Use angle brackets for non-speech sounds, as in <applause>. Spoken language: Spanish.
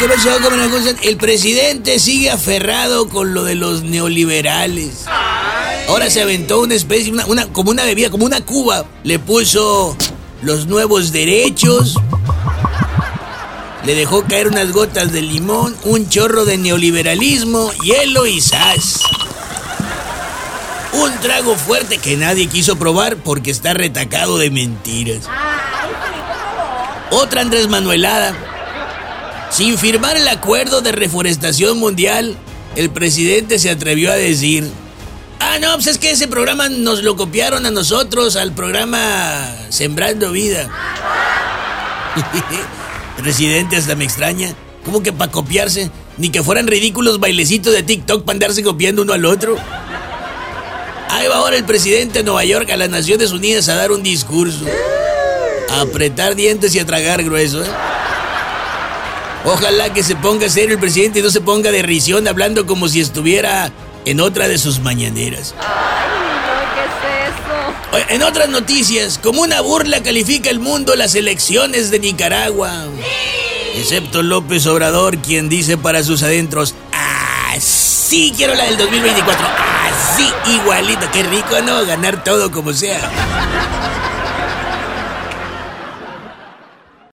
¿Qué pasó? ¿Cómo la cosa? El presidente sigue aferrado con lo de los neoliberales. Ahora se aventó una especie, una, una- como una bebida, como una cuba. Le puso los nuevos derechos. Le dejó caer unas gotas de limón, un chorro de neoliberalismo, hielo y sas. Un trago fuerte que nadie quiso probar porque está retacado de mentiras. Otra Andrés Manuelada. Sin firmar el acuerdo de reforestación mundial, el presidente se atrevió a decir, ah, no, pues es que ese programa nos lo copiaron a nosotros, al programa Sembrando Vida. <laughs> presidente hasta me extraña. ¿Cómo que para copiarse? Ni que fueran ridículos bailecitos de TikTok para andarse copiando uno al otro. Ahí va ahora el presidente de Nueva York a las Naciones Unidas a dar un discurso. A apretar dientes y a tragar grueso, ¿eh? Ojalá que se ponga serio el presidente y no se ponga de risión hablando como si estuviera en otra de sus mañaneras. Oye, En otras noticias, como una burla califica el mundo las elecciones de Nicaragua. Excepto López Obrador, quien dice para sus adentros, ah, sí quiero la del 2024, ah, sí, igualito, qué rico, ¿no? Ganar todo como sea.